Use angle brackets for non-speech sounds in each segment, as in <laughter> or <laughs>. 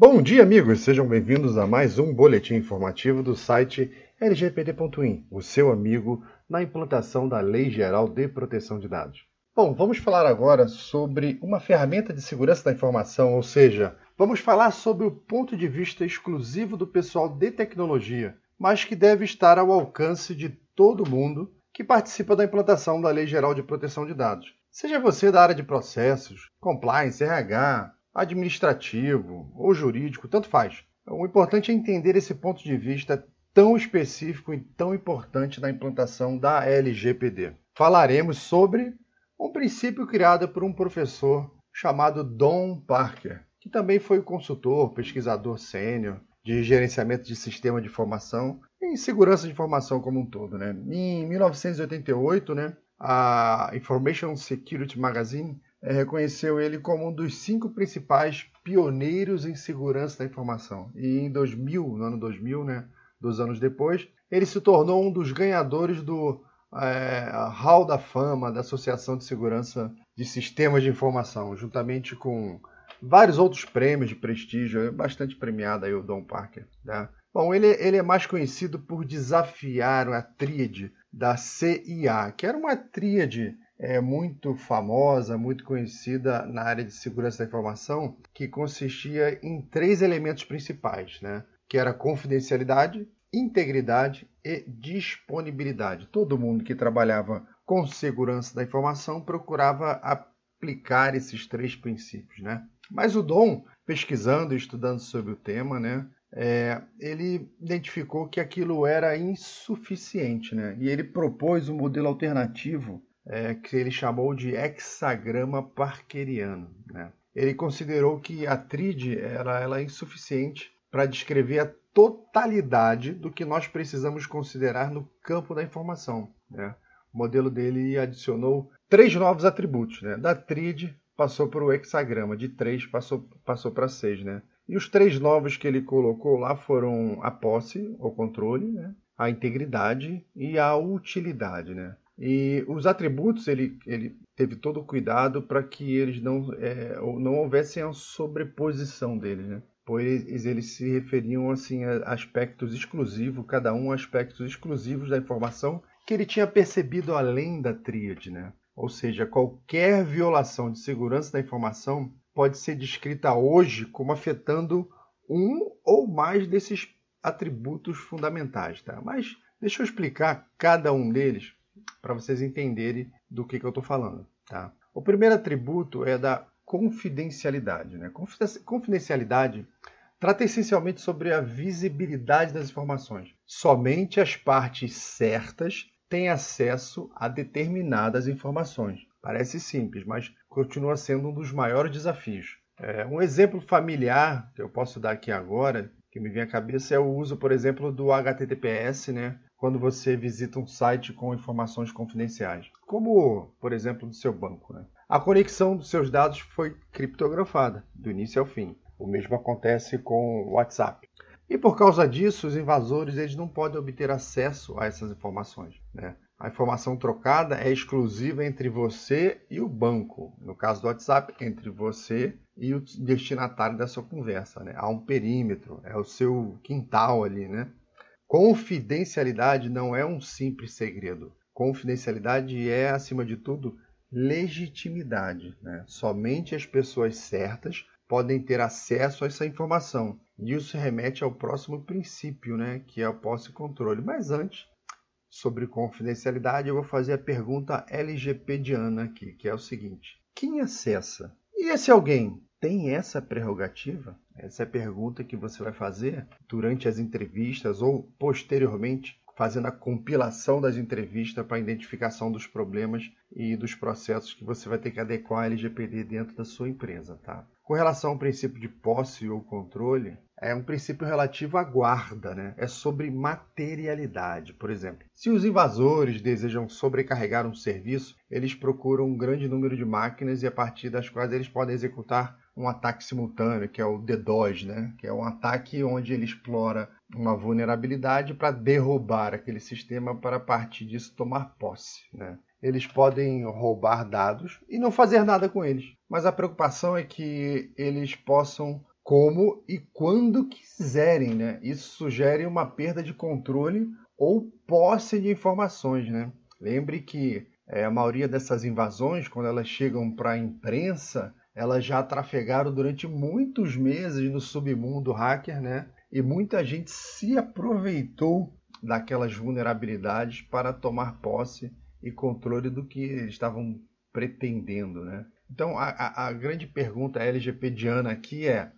Bom dia, amigos! Sejam bem-vindos a mais um boletim informativo do site lgpd.in, o seu amigo na implantação da Lei Geral de Proteção de Dados. Bom, vamos falar agora sobre uma ferramenta de segurança da informação, ou seja, vamos falar sobre o ponto de vista exclusivo do pessoal de tecnologia, mas que deve estar ao alcance de todo mundo que participa da implantação da Lei Geral de Proteção de Dados. Seja você da área de processos, compliance, RH, administrativo ou jurídico, tanto faz. O importante é entender esse ponto de vista tão específico e tão importante na implantação da LGPD. Falaremos sobre um princípio criado por um professor chamado Don Parker, que também foi consultor, pesquisador sênior de gerenciamento de sistema de informação e segurança de informação como um todo. Né? Em 1988, né, a Information Security Magazine é, reconheceu ele como um dos cinco principais pioneiros em segurança da informação. E em 2000, no ano 2000, né, dos anos depois, ele se tornou um dos ganhadores do é, Hall da Fama da Associação de Segurança de Sistemas de Informação, juntamente com vários outros prêmios de prestígio, é bastante premiado aí o Don Parker. Né? Bom, ele, ele é mais conhecido por desafiar a tríade da CIA, que era uma tríade é, muito famosa, muito conhecida na área de segurança da informação, que consistia em três elementos principais, né? que era confidencialidade, integridade e disponibilidade. Todo mundo que trabalhava com segurança da informação procurava aplicar esses três princípios. Né? Mas o Dom, pesquisando e estudando sobre o tema, né, é, ele identificou que aquilo era insuficiente, né? E ele propôs um modelo alternativo é, que ele chamou de hexagrama parkeriano. Né? Ele considerou que a tríade era, ela é insuficiente para descrever a totalidade do que nós precisamos considerar no campo da informação. Né? O modelo dele adicionou três novos atributos. Né? Da tríade passou para o hexagrama, de três passou, passou para seis. Né? E os três novos que ele colocou lá foram a posse, o controle, né? a integridade e a utilidade. Né? E os atributos, ele, ele teve todo o cuidado para que eles não, é, não houvessem a sobreposição deles, né? pois eles se referiam assim, a aspectos exclusivos, cada um aspectos exclusivos da informação que ele tinha percebido além da tríade. Né? Ou seja, qualquer violação de segurança da informação pode ser descrita hoje como afetando um ou mais desses atributos fundamentais. Tá? Mas deixa eu explicar cada um deles para vocês entenderem do que, que eu estou falando. Tá? O primeiro atributo é da confidencialidade. Né? Confidencialidade trata essencialmente sobre a visibilidade das informações. Somente as partes certas têm acesso a determinadas informações. Parece simples, mas continua sendo um dos maiores desafios. É, um exemplo familiar que eu posso dar aqui agora, que me vem à cabeça, é o uso, por exemplo, do HTTPS, né, quando você visita um site com informações confidenciais, como, por exemplo, do seu banco. Né? A conexão dos seus dados foi criptografada, do início ao fim. O mesmo acontece com o WhatsApp. E por causa disso, os invasores eles não podem obter acesso a essas informações. Né? A informação trocada é exclusiva entre você e o banco. No caso do WhatsApp, entre você e o destinatário da sua conversa. Né? Há um perímetro, é o seu quintal ali, né? Confidencialidade não é um simples segredo. Confidencialidade é, acima de tudo, legitimidade. Né? Somente as pessoas certas podem ter acesso a essa informação. E isso remete ao próximo princípio, né? que é o posse e controle. Mas antes, sobre confidencialidade, eu vou fazer a pergunta LGPdiana aqui, que é o seguinte: quem acessa? E esse alguém tem essa prerrogativa? Essa é a pergunta que você vai fazer durante as entrevistas ou posteriormente, fazendo a compilação das entrevistas para identificação dos problemas e dos processos que você vai ter que adequar a LGPD dentro da sua empresa, tá? Com relação ao princípio de posse ou controle, é um princípio relativo à guarda, né? é sobre materialidade. Por exemplo, se os invasores desejam sobrecarregar um serviço, eles procuram um grande número de máquinas e a partir das quais eles podem executar um ataque simultâneo, que é o DDoS, né? que é um ataque onde ele explora uma vulnerabilidade para derrubar aquele sistema para a partir disso tomar posse. Né? Eles podem roubar dados e não fazer nada com eles, mas a preocupação é que eles possam como e quando quiserem, né? Isso sugere uma perda de controle ou posse de informações, né? Lembre que é, a maioria dessas invasões, quando elas chegam para a imprensa, elas já trafegaram durante muitos meses no submundo hacker, né? E muita gente se aproveitou daquelas vulnerabilidades para tomar posse e controle do que eles estavam pretendendo, né? Então, a, a, grande pergunta LGPDiana aqui é: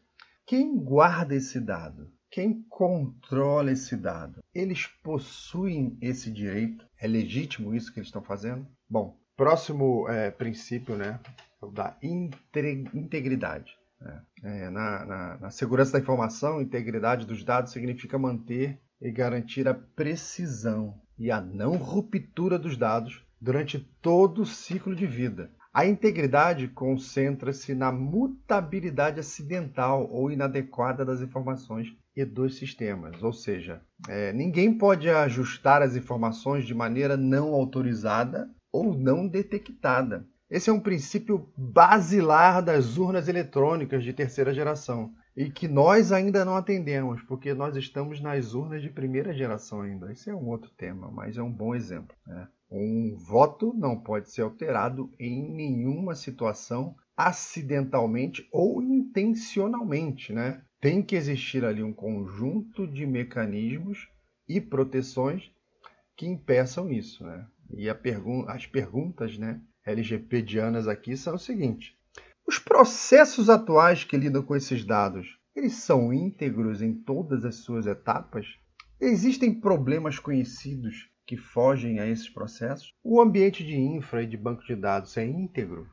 quem guarda esse dado? Quem controla esse dado? Eles possuem esse direito? É legítimo isso que eles estão fazendo? Bom, próximo é, princípio, né, é o da integridade. Né? É, na, na, na segurança da informação, integridade dos dados significa manter e garantir a precisão e a não ruptura dos dados durante todo o ciclo de vida. A integridade concentra-se na mutabilidade acidental ou inadequada das informações e dos sistemas, ou seja, é, ninguém pode ajustar as informações de maneira não autorizada ou não detectada. Esse é um princípio basilar das urnas eletrônicas de terceira geração e que nós ainda não atendemos, porque nós estamos nas urnas de primeira geração ainda. Esse é um outro tema, mas é um bom exemplo. Né? Um voto não pode ser alterado em nenhuma situação acidentalmente ou intencionalmente, né? Tem que existir ali um conjunto de mecanismos e proteções que impeçam isso, né? E pergun as perguntas, né, LGPdianas aqui são o seguinte: os processos atuais que lidam com esses dados, eles são íntegros em todas as suas etapas? Existem problemas conhecidos que fogem a esses processos? O ambiente de infra e de banco de dados é íntegro?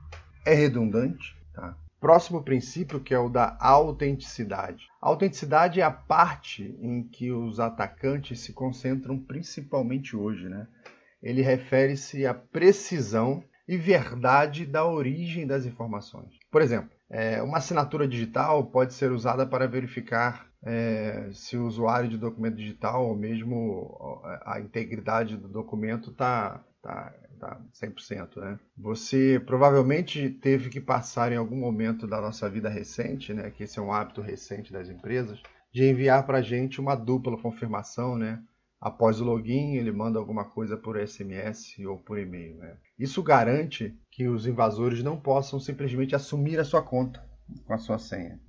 É redundante? Tá. Próximo princípio que é o da autenticidade. A autenticidade é a parte em que os atacantes se concentram principalmente hoje, né? Ele refere-se à precisão e verdade da origem das informações. Por exemplo, é, uma assinatura digital pode ser usada para verificar é, se o usuário de documento digital ou mesmo a integridade do documento está tá, tá 100%. Né? Você provavelmente teve que passar em algum momento da nossa vida recente, né, que esse é um hábito recente das empresas, de enviar para a gente uma dupla confirmação, né? Após o login, ele manda alguma coisa por SMS ou por e-mail. Né? Isso garante que os invasores não possam simplesmente assumir a sua conta com a sua senha.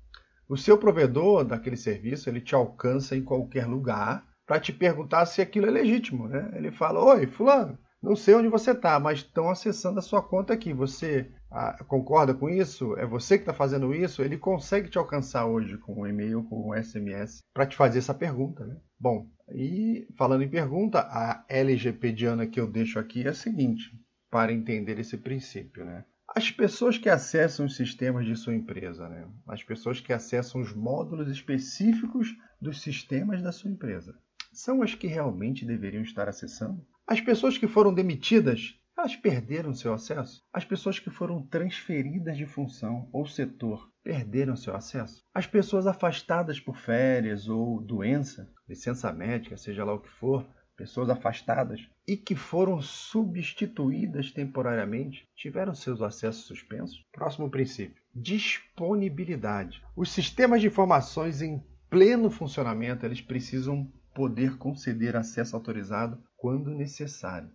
O seu provedor daquele serviço ele te alcança em qualquer lugar para te perguntar se aquilo é legítimo. Né? Ele fala: Oi, Fulano, não sei onde você está, mas estão acessando a sua conta aqui. Você ah, concorda com isso? É você que está fazendo isso? Ele consegue te alcançar hoje com um e-mail, com um SMS, para te fazer essa pergunta. Né? Bom, e falando em pergunta, a LGPdiana que eu deixo aqui é a seguinte, para entender esse princípio. Né? As pessoas que acessam os sistemas de sua empresa, né? as pessoas que acessam os módulos específicos dos sistemas da sua empresa, são as que realmente deveriam estar acessando? As pessoas que foram demitidas, elas perderam seu acesso? As pessoas que foram transferidas de função ou setor perderam seu acesso? As pessoas afastadas por férias ou doença, licença médica, seja lá o que for, pessoas afastadas e que foram substituídas temporariamente tiveram seus acessos suspensos? Próximo princípio: disponibilidade. Os sistemas de informações em pleno funcionamento, eles precisam poder conceder acesso autorizado quando necessário.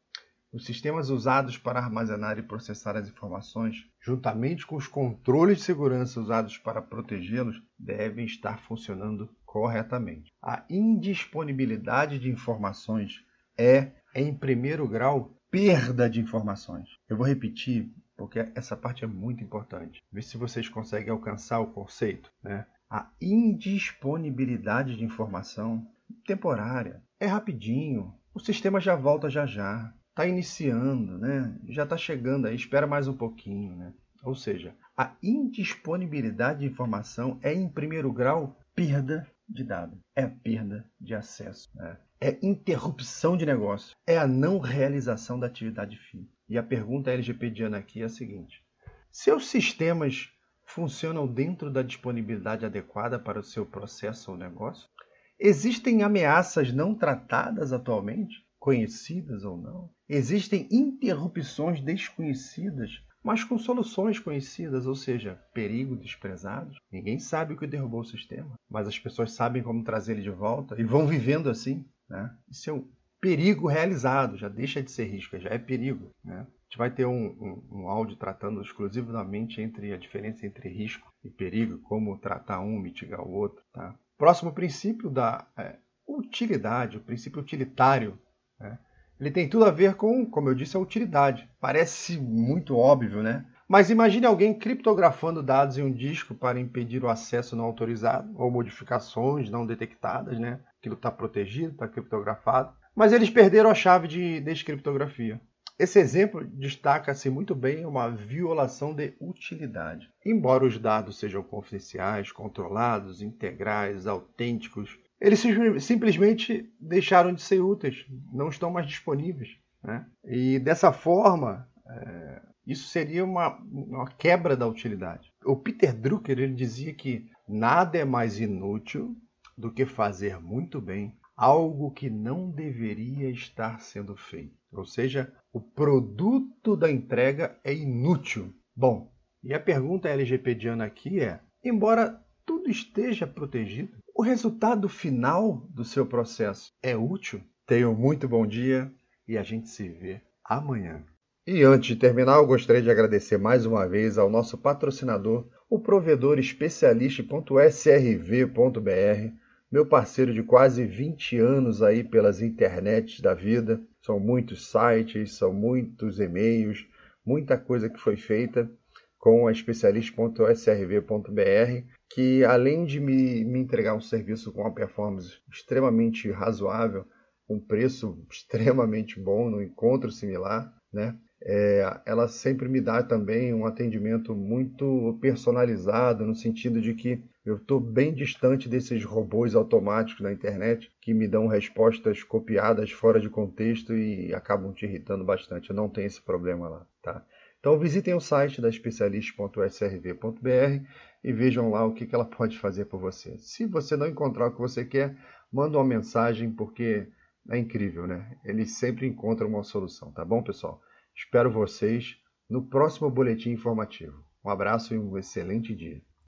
Os sistemas usados para armazenar e processar as informações, juntamente com os controles de segurança usados para protegê-los, devem estar funcionando corretamente. A indisponibilidade de informações é, em primeiro grau, perda de informações. Eu vou repetir porque essa parte é muito importante. Vê se vocês conseguem alcançar o conceito. Né? A indisponibilidade de informação temporária é rapidinho, o sistema já volta já já. Está iniciando, né? já está chegando aí, espera mais um pouquinho. Né? Ou seja, a indisponibilidade de informação é, em primeiro grau, perda de dado, é perda de acesso, né? é interrupção de negócio, é a não realização da atividade fim. E a pergunta LGPDiana aqui é a seguinte: seus sistemas funcionam dentro da disponibilidade adequada para o seu processo ou negócio? Existem ameaças não tratadas atualmente, conhecidas ou não? Existem interrupções desconhecidas, mas com soluções conhecidas, ou seja, perigo desprezado. Ninguém sabe o que derrubou o sistema, mas as pessoas sabem como trazer ele de volta e vão vivendo assim. Né? Isso é um perigo realizado, já deixa de ser risco, já é perigo. Né? A gente vai ter um, um, um áudio tratando exclusivamente entre a diferença entre risco e perigo, como tratar um, mitigar o outro. Tá? Próximo princípio da é, utilidade, o princípio utilitário. Né? Ele tem tudo a ver com, como eu disse, a utilidade. Parece muito óbvio, né? Mas imagine alguém criptografando dados em um disco para impedir o acesso não autorizado ou modificações não detectadas, né? Aquilo está protegido, está criptografado. Mas eles perderam a chave de descriptografia. Esse exemplo destaca-se muito bem uma violação de utilidade. Embora os dados sejam confidenciais, controlados, integrais, autênticos, eles simplesmente deixaram de ser úteis, não estão mais disponíveis. Né? E dessa forma, é, isso seria uma, uma, quebra da utilidade. O Peter Drucker ele dizia que nada é mais inútil do que fazer muito bem algo que não deveria estar sendo feito. Ou seja, o produto da entrega é inútil. Bom, e a pergunta LGPDiana aqui é: embora tudo esteja protegido, o resultado final do seu processo é útil? Tenham um muito bom dia e a gente se vê amanhã. E antes de terminar, eu gostaria de agradecer mais uma vez ao nosso patrocinador, o provedor especialista.srv.br, meu parceiro de quase 20 anos aí pelas internets da vida. São muitos sites, são muitos e-mails, muita coisa que foi feita com a especialista.srv.br que além de me, me entregar um serviço com uma performance extremamente razoável, um preço <laughs> extremamente bom, no encontro similar, né? É, ela sempre me dá também um atendimento muito personalizado, no sentido de que eu estou bem distante desses robôs automáticos da internet que me dão respostas copiadas fora de contexto e acabam te irritando bastante. Eu não tenho esse problema lá, tá? Então visitem o site da especialista.srv.br e vejam lá o que ela <laughs> pode fazer por você. Se você não encontrar o que você quer, manda uma mensagem porque é incrível, né? Eles sempre encontram uma solução, tá bom, pessoal? Espero vocês no próximo boletim informativo. Um abraço e um excelente dia.